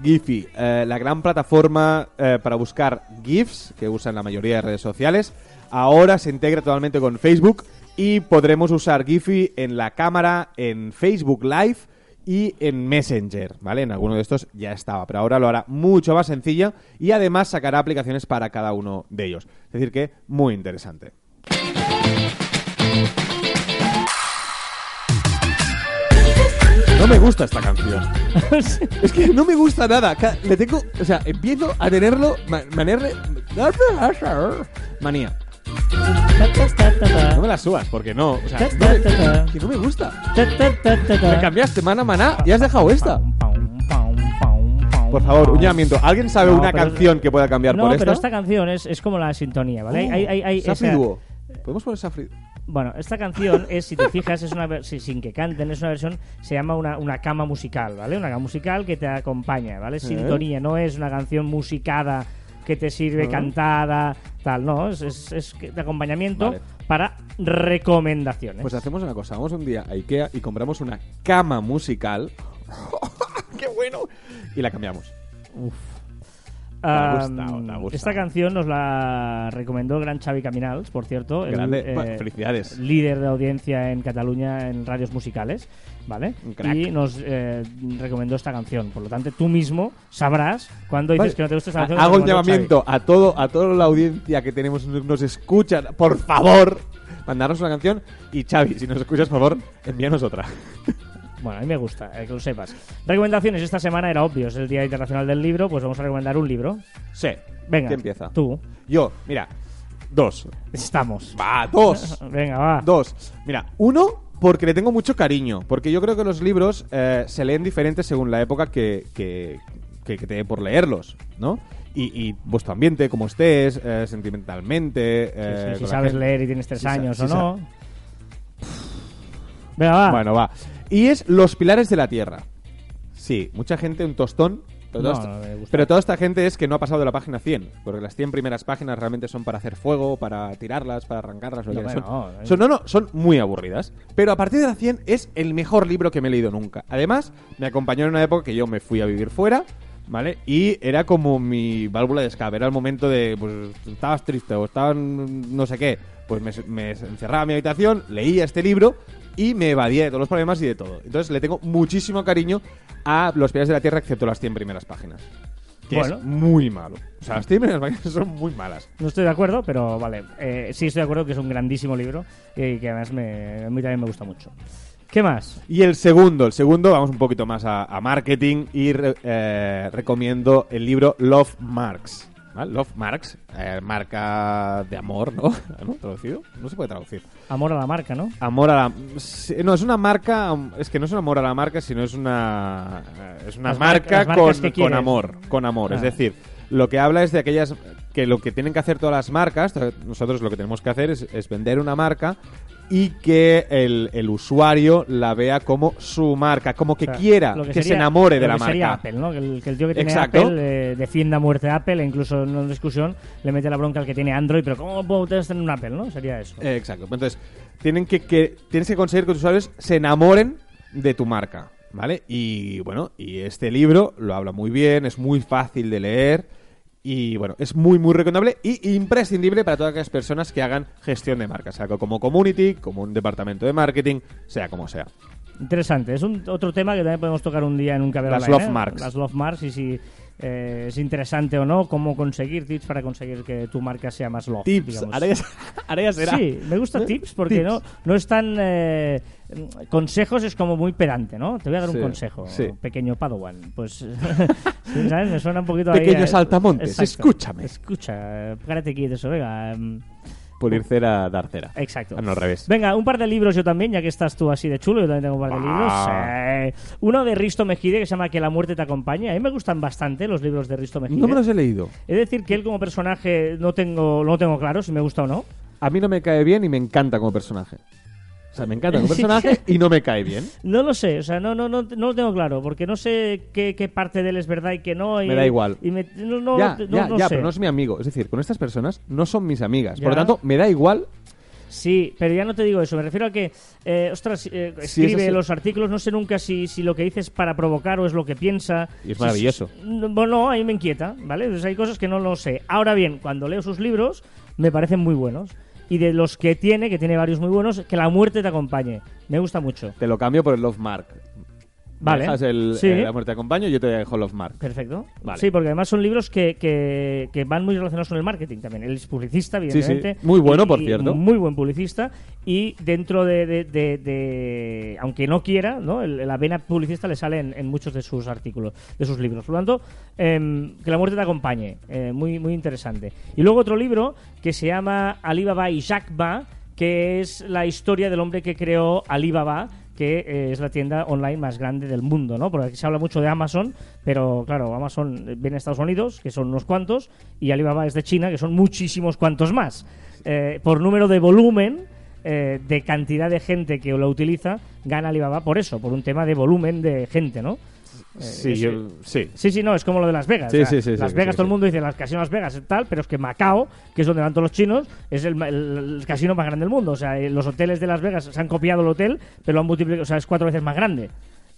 B: Giphy, eh, la gran plataforma eh, para buscar GIFs que usan la mayoría de redes sociales, ahora se integra totalmente con Facebook y podremos usar Giphy en la cámara, en Facebook Live y en Messenger, ¿vale? En alguno de estos ya estaba, pero ahora lo hará mucho más sencillo y además sacará aplicaciones para cada uno de ellos. Es decir, que muy interesante. Me gusta esta canción. (laughs) Es que no me gusta nada. Le tengo, o sea, empiezo a tenerlo, ma- manerle, manía. No me la subas, porque no, o sea, no me- que no me gusta. Me cambiaste mana maná y has dejado esta. Por favor, un llamamiento. ¿Alguien sabe
A: No,
B: una canción que pueda cambiar
A: No,
B: por
A: pero
B: esta?
A: esta canción es, es como la sintonía, ¿vale?
B: Oh,
A: Hay- hay- hay
B: Safri
A: esa-
B: Duo. ¿Podemos poner Safri?
A: Bueno, esta canción es, si te fijas, es una sin que canten, es una versión, se llama una, una cama musical, ¿vale? Una cama musical que te acompaña, ¿vale? Sintonía, no es una canción musicada que te sirve
B: Ah.
A: cantada, tal, no, es, es, es que- de acompañamiento
B: Vale.
A: para recomendaciones.
B: Pues hacemos una cosa, vamos un día a Ikea y compramos una cama musical. (laughs) ¡Qué bueno! Y la cambiamos. Te ha gustado, te ha gustado.
A: Esta canción nos la recomendó el gran Xavi Caminals, por cierto. el, eh,
B: felicidades.
A: Líder de audiencia en Cataluña en radios musicales, ¿vale? Y nos eh, recomendó esta canción. Por lo tanto, tú mismo sabrás cuando dices
B: Vale.
A: que no te gusta esta canción.
B: Hago un llamamiento a todo a toda la audiencia que tenemos nos nos escuchan, por favor, mandarnos una canción y Xavi, si nos escuchas, por favor, envíanos otra. (laughs)
A: Bueno, a mí me gusta, eh, que lo sepas. Recomendaciones. Esta semana era obvio, es el Día Internacional del Libro, pues vamos a recomendar un libro.
B: Sí.
A: Venga,
B: ¿Quién empieza?
A: Tú.
B: Yo, mira, dos.
A: Estamos.
B: Va, dos. (laughs)
A: Venga, va.
B: Dos. Mira, uno, porque le tengo mucho cariño. Porque yo creo que los libros eh, se leen diferentes según la época que, que, que, que te dé por leerlos, ¿no? Y, y vuestro ambiente, como estés, eh, sentimentalmente. Eh,
A: sí, si sabes
B: gente.
A: leer y tienes tres años o no. Venga, va.
B: Bueno, va. Y es Los Pilares de la Tierra. Sí, mucha gente, un tostón. Pero,
A: No,
B: toda
A: no
B: esta,
A: gusta.
B: pero toda esta gente es que no ha pasado de la página 100. Porque las 100 primeras páginas realmente son para hacer fuego, para tirarlas, para arrancarlas. lo
A: No,
B: son.
A: no,
B: Son- no, no, son muy aburridas. Pero a partir de la 100 es el mejor libro que me he leído nunca. Además, me acompañó en una época que yo me fui a vivir fuera. ¿Vale? Y era como mi válvula de escape. Era el momento de, pues, estabas triste o estabas no sé qué. Pues me, me encerraba en mi habitación, leía este libro y me evadía de todos los problemas y de todo. Entonces le tengo muchísimo cariño a Los Pies de la Tierra, excepto las 100 primeras páginas. Que
A: Bueno.
B: es muy malo. O sea, las 100 primeras páginas son muy malas.
A: No estoy de acuerdo, pero vale. Eh, sí estoy de acuerdo que es un grandísimo libro y que además me, a mí también me gusta mucho. ¿Qué más?
B: Y el segundo, el segundo, vamos un poquito más a, a marketing y re- eh, recomiendo el libro Love Marks. ¿Vale? Love Marks, eh, marca de amor, ¿no? (laughs) ¿No? ¿Traducido? No se puede traducir.
A: Amor a la marca, ¿no?
B: Amor a la... sí, No, es una marca... Es que no es un amor a la marca, sino es una... eh, Es una
A: Las
B: marca con, amor. Con amor. Es
A: Ah.
B: decir, lo que habla es de aquellas... Que lo que tienen que hacer todas las marcas, nosotros lo que tenemos que hacer es, es vender una marca y que el, el usuario la vea como su marca, como que
A: O sea,
B: quiera,
A: lo
B: que,
A: sería-
B: se enamore de
A: lo
B: la
A: que
B: marca.
A: sería Apple, ¿no? Que el, que el tío que tiene
B: Exacto.
A: Apple eh, defienda a muerte a Apple e incluso en una discusión le mete la bronca al que tiene Android, pero ¿cómo puedo ustedes tener un Apple, no? Sería eso.
B: Eh, Exacto. Entonces, tienen que, que- tienes que conseguir que los usuarios se enamoren de tu marca, ¿vale? Y bueno, y este libro lo habla muy bien, es muy fácil de leer y bueno, es muy muy recomendable y imprescindible para todas aquellas personas que hagan gestión de marcas, sea como community, como un departamento de marketing, sea como sea.
A: Interesante. Es un otro tema que también podemos tocar un día en un Caber
B: Las love
A: ¿eh?
B: marks.
A: Las love marks y si eh, es interesante o no, cómo conseguir tips para conseguir que tu marca sea más love.
B: Tips, ahora ya, (laughs) ahora ya será.
A: Sí, me gusta tips porque
B: Tips.
A: no no es tan eh, consejos es como muy pedante, ¿no? Te voy a dar
B: Sí,
A: un consejo,
B: sí.
A: pequeño Padawan. Pues (laughs) ¿sabes? Me suena un poquito ahí,
B: Pequeño
A: eh,
B: saltamontes,
A: exacto.
B: escúchame.
A: Escucha, párate quieto eso, venga.
B: Pulir cera, dar cera.
A: Exacto.
B: Ah, no, al revés.
A: Venga, un par de libros yo también, ya que estás tú así de chulo, yo también tengo un par de libros. Eh, uno de Risto Mejide que se llama Que la muerte te acompañe. A mí me gustan bastante los libros de Risto Mejide.
B: No me los he leído.
A: Es decir, que él como personaje no tengo, no tengo claro si me gusta o no.
B: A mí no me cae bien y me encanta como personaje. O sea, me encanta como (laughs) personaje y no me cae bien.
A: No lo sé, o sea, no, no, no, no lo tengo claro, porque no sé qué, qué parte de él es verdad y qué no. Y,
B: Me da igual.
A: Y me- no, no-
B: ya,
A: no-
B: ya,
A: no
B: ya,
A: sé.
B: pero no es mi amigo. Es decir, con estas personas no son mis amigas. Por lo tanto, me da igual.
A: Sí, pero ya no te digo eso. Me refiero a que, eh, ostras, eh,
B: es
A: escribe los artículos, no sé nunca si, si lo que dice es para provocar o es lo que piensa.
B: Y es maravilloso.
A: si- bueno, ahí me inquieta, ¿vale? Entonces hay cosas que no lo sé. Ahora bien, cuando leo sus libros, me parecen muy buenos. Y de los que tiene, que tiene varios muy buenos, que la muerte te acompañe. Me gusta mucho.
B: Te lo cambio por el Love Mark. Me
A: Vale.
B: Dejas el,
A: Sí.
B: eh, la muerte te acompaño y yo te dejo Love Mark.
A: Perfecto.
B: Vale.
A: Sí, porque además son libros que, que, que van muy relacionados con el marketing también. Él es publicista,
B: sí.
A: evidentemente.
B: Muy bueno,
A: y-
B: por cierto.
A: Muy buen publicista. Y dentro de, de- de- de- aunque no quiera, ¿no? El- la vena publicista le sale en, en muchos de sus artículos, de sus libros. Por lo tanto, em, que la muerte te acompañe. Eh, muy, muy interesante. Y luego otro libro que se llama Alibaba y Jacba, que es la historia del hombre que creó Alibaba que eh, es la tienda online más grande del mundo, ¿no? Porque aquí se habla mucho de Amazon, pero claro, Amazon viene de Estados Unidos, que son unos cuantos, y Alibaba es de China, que son muchísimos cuantos más. Eh, por número de volumen, eh, de cantidad de gente que lo utiliza, gana Alibaba por eso, por un tema de volumen de gente, ¿no? Eh,
B: Sí, yo- sí.
A: Sí, sí, no, es como lo de Las Vegas.
B: Sí,
A: o sea,
B: sí, sí,
A: Las Vegas, todo el mundo dice las casinos Las Vegas tal, pero es que Macao, que es donde van todos los chinos, es el, ma- el- el casino más grande del mundo. O sea, eh, los hoteles de Las Vegas se han copiado el hotel, pero lo han multiplicado, o sea, es cuatro veces más grande.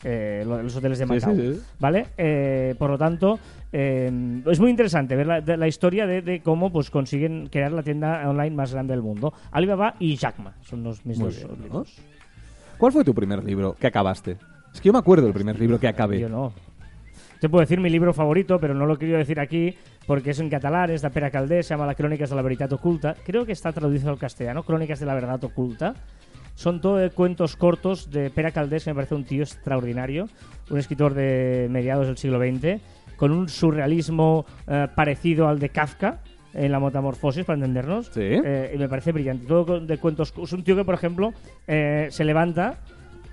A: eh, lo- los hoteles de Macao. ¿Vale? Eh, por lo tanto, eh, es muy interesante ver la, de- la historia de, de cómo pues consiguen crear la tienda online más grande del mundo. Alibaba y Jack Ma son los mis
B: Muy
A: dos
B: bien, ¿no?
A: libros.
B: ¿Cuál fue tu primer libro que acabaste? Es que yo me acuerdo del primer libro que acabé.
A: Yo no. Te puedo decir mi libro favorito, pero no lo quiero decir aquí porque es en catalán, es de Pere Caldés, se llama La Crónicas de la Veritat Oculta. Creo que está traducido al castellano, Crónicas de la Verdad Oculta. Son todo de cuentos cortos de Pere Caldés, que me parece un tío extraordinario, un escritor de mediados del siglo XX, con un surrealismo eh, parecido al de Kafka en la metamorfosis, para entendernos.
B: Sí.
A: Eh, y me parece brillante. Todo de cuentos. Es un tío que, por ejemplo, eh, se levanta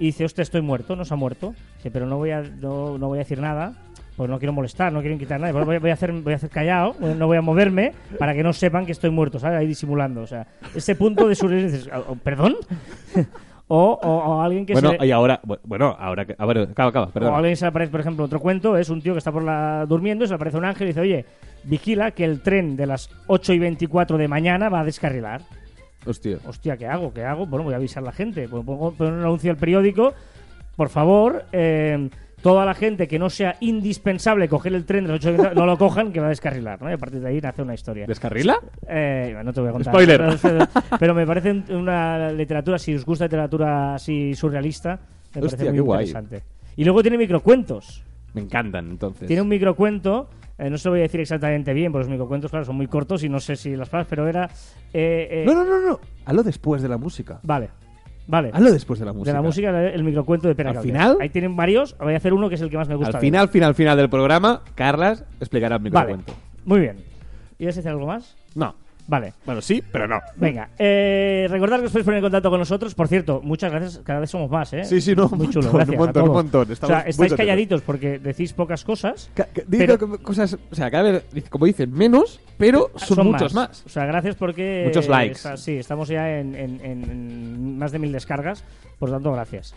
A: y dice, hostia, estoy muerto, no se ha muerto. Dice, pero no voy a, no, no voy a decir nada, pues no quiero molestar, no quiero quitar nada. Pues voy, voy a hacer, voy a hacer callado, no voy a moverme para que no sepan que estoy muerto, ¿sabes? Ahí disimulando. O sea, ese punto de surrealismo, dices, "Oh, ¿perdón? (laughs) o, o- o alguien que
B: bueno,
A: se...
B: y ahora, bu- bueno, ahora que, a ver, acaba, acaba,
A: O
B: perdón.
A: alguien se le aparece, por ejemplo, otro cuento, es un tío que está por la durmiendo y se le aparece un ángel y dice, oye, vigila que el tren de las 8 y 24 de mañana va a descarrilar.
B: Hostia.
A: Hostia, ¿qué hago? ¿Qué hago? Bueno, voy a avisar a la gente. Pues pongo pongo un anuncio al periódico. Por favor, eh, toda la gente que no sea indispensable coger el tren de las 8 y 24, no lo cojan, que va a descarrilar. ¿no? Y a partir de ahí nace una historia.
B: ¿Descarrila?
A: Eh, no te voy a contar.
B: Spoiler. (laughs)
A: Pero, pero me parece un- una literatura, si os gusta literatura así surrealista, me
B: Hostia,
A: parece muy
B: qué guay.
A: interesante. Y luego tiene microcuentos.
B: Me encantan, entonces.
A: Tiene un microcuento, eh, no se lo voy a decir exactamente bien, porque los microcuentos, claro, son muy cortos y no sé si las palabras, pero era... eh, eh,
B: No, no, no, no. Hazlo después de la música.
A: Vale, vale.
B: Hazlo después de la música.
A: De la música, el microcuento de Pere
B: Al final-
A: Ahí tienen varios, voy a hacer uno que es el que más me gusta.
B: Al final, final, final del programa, Carlas explicará el
A: Vale,
B: microcuento.
A: muy bien. ¿Ibas a decir algo más?
B: No.
A: Vale.
B: Bueno, sí, pero no.
A: Venga, eh, recordad que os podéis poner en contacto con nosotros. Por cierto, muchas gracias, cada vez somos más, ¿eh?
B: Sí, sí, no,
A: Muy
B: un
A: chulo,
B: montón,
A: gracias.
B: un montón,
A: a
B: un
A: todos.
B: montón.
A: O
B: Estamos
A: sea,
B: muy
A: estáis calladitos porque decís pocas cosas.
B: Ca-
A: Pero-
B: cosas, o sea, cada vez, como dicen, menos, pero son, muchos más.
A: O sea, gracias porque...
B: Muchos likes.
A: está- sí, estamos ya en- en- en más de mil descargas. Por tanto, gracias.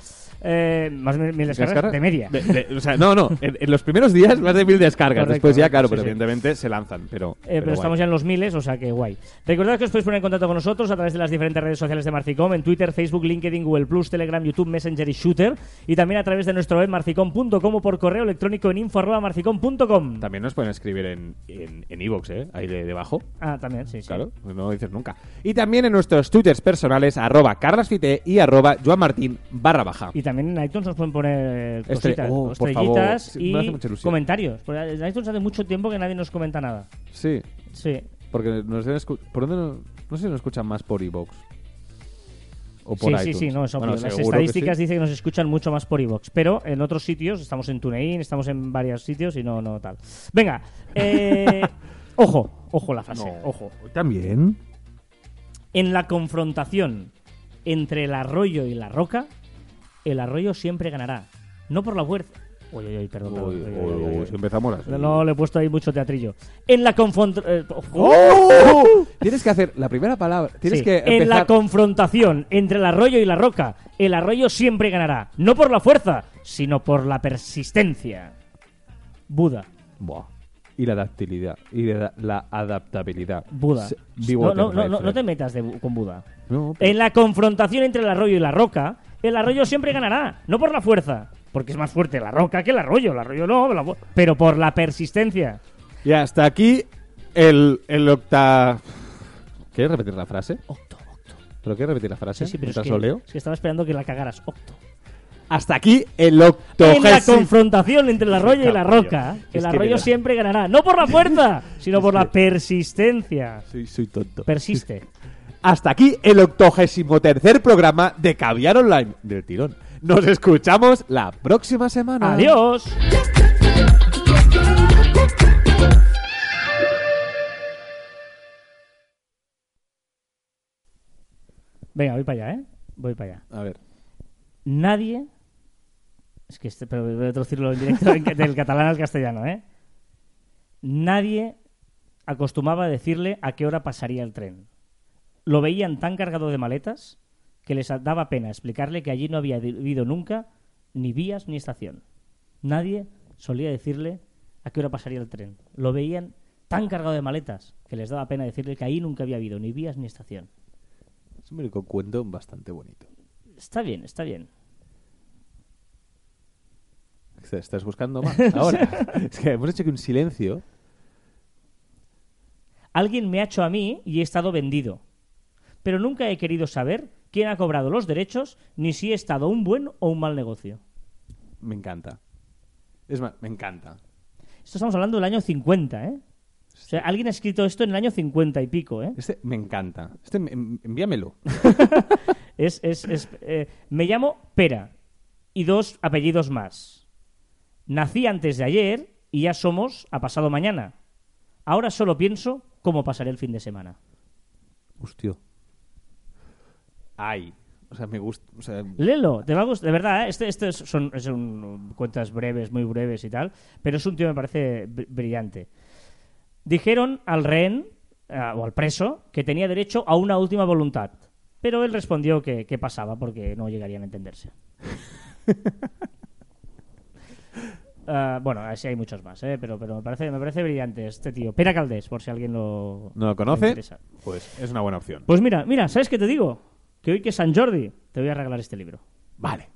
A: Eh, más de mil descargas
B: ¿Descarga?
A: de media.
B: De- de- o sea, no, no. En, en los primeros días más de mil descargas.
A: Correcto,
B: Después ya, claro,
A: sí,
B: pero
A: sí.
B: evidentemente se lanzan. Pero,
A: Eh, pero, estamos ya en los miles, o sea que guay. Recordad que os podéis poner en contacto con nosotros a través de las diferentes redes sociales de Marficom, en Twitter, Facebook, LinkedIn, Google Plus, Telegram, YouTube, Messenger y Shooter, y también a través de nuestro web marficom.com o por correo electrónico en info@marficom.com.
B: También nos pueden escribir en en en iVoox, ¿eh? Ahí de, debajo.
A: Ah, también, sí, sí.
B: Claro, no lo dices nunca. Y también en nuestros twitters personales, arroba carlasfite y arroba Joan Martín Martín barra baja.
A: Y también en iTunes nos pueden poner
B: Estre-
A: cositas,
B: oh, por
A: estrellitas
B: favor. Sí,
A: y comentarios. Porque en iTunes hace mucho tiempo que nadie nos comenta nada.
B: Sí,
A: Sí.
B: porque nos deben ¿Por dónde no, no sé si nos escuchan más por iVoox? O por
A: Sí,
B: iTunes.
A: sí, sí, no, es obvio.
B: Bueno,
A: Las estadísticas
B: sí.
A: dicen que nos escuchan mucho más por iVoox, pero en otros sitios, estamos en TuneIn, estamos en varios sitios y no, no tal. Venga, eh, (laughs) ojo, ojo la frase,
B: No.
A: ojo.
B: También.
A: En la confrontación entre el arroyo y la roca, el arroyo siempre ganará. No por la fuerza. Uy, uy, uy, perdón.
B: Uy,
A: Uy,
B: uy,
A: uy, uy,
B: uy,
A: uy.
B: si empezamos así.
A: No, no, le he puesto ahí mucho teatrillo. En la confrontación.
B: ¡Oh! Tienes que hacer la primera palabra. Tienes que
A: En la confrontación entre el arroyo y la roca, el arroyo siempre ganará. No por la fuerza, sino por la persistencia. Buda.
B: Buah. Y la adaptabilidad. Y la, la adaptabilidad.
A: Buda.
B: Se-
A: No, no,
B: te
A: no, no, te metas de con Buda.
B: Pero-
A: En la confrontación entre el arroyo y la roca, el arroyo siempre ganará. No por la fuerza, porque es más fuerte la roca que el arroyo. El arroyo no, la pero por la persistencia.
B: Y hasta aquí el, el octa... ¿Quieres repetir la frase?
A: Octo, octo.
B: ¿Pero quieres repetir la frase?
A: Sí, sí, pero es que,
B: leo?
A: es que estaba esperando que la cagaras. Octo.
B: Hasta aquí el
A: En la
B: octogésimo...
A: confrontación entre el arroyo y la roca,
B: Es
A: el arroyo siempre ganará. No por la fuerza, (laughs) sino por la persistencia.
B: Soy, soy tonto.
A: Persiste.
B: Hasta aquí el octogésimo tercer programa de Caviar Online del tirón. Nos escuchamos la próxima semana.
A: Adiós. Venga, voy para allá, ¿eh? Voy para allá.
B: A ver.
A: Nadie. Es que este, pero voy a traducirlo en directo del catalán al castellano, ¿eh? Nadie acostumbraba a decirle a qué hora pasaría el tren. Lo veían tan cargado de maletas que les daba pena explicarle que allí no había habido nunca ni vías ni estación. Nadie solía decirle a qué hora pasaría el tren. Lo veían tan cargado de maletas que les daba pena decirle que allí nunca había habido ni vías ni estación.
B: Es un único cuento bastante bonito.
A: Está bien, está bien.
B: ¿Estás- ¿Estás buscando (laughs) más ahora? es que hemos hecho que un silencio.
A: Alguien me ha hecho a mí y he estado vendido. Pero nunca he querido saber quién ha cobrado los derechos ni si he estado un buen o un mal negocio.
B: Me encanta. Es más, me encanta.
A: Esto estamos hablando del año 50, ¿eh? O sea, alguien ha escrito esto en el año 50 y pico, ¿eh?
B: Este me encanta. Este, en- envíamelo. (laughs)
A: Es, es, es, eh, me llamo Pera y dos apellidos más. Nací antes de ayer y ya somos a pasado mañana. Ahora solo pienso cómo pasaré el fin de semana.
B: Hostia. Ay. O sea, me gusta. O sea,
A: Léelo, te va a gustar, de verdad, ¿eh? este, este es- son, son cuentas breves, muy breves y tal, pero es un tío que me parece br- brillante. Dijeron al rehén, eh, o al preso, que tenía derecho a una última voluntad, pero él respondió que, que pasaba porque no llegarían a entenderse. (laughs) Ah, bueno, así hay muchos más, ¿eh? pero, pero me, parece, me parece brillante este tío. Pera Caldés, por si alguien lo,
B: ¿No lo conoce?
A: interesa.
B: pues es una buena opción.
A: Pues mira, mira, ¿sabes qué te digo? Que hoy que es San Jordi, te voy a regalar este libro.
B: Vale.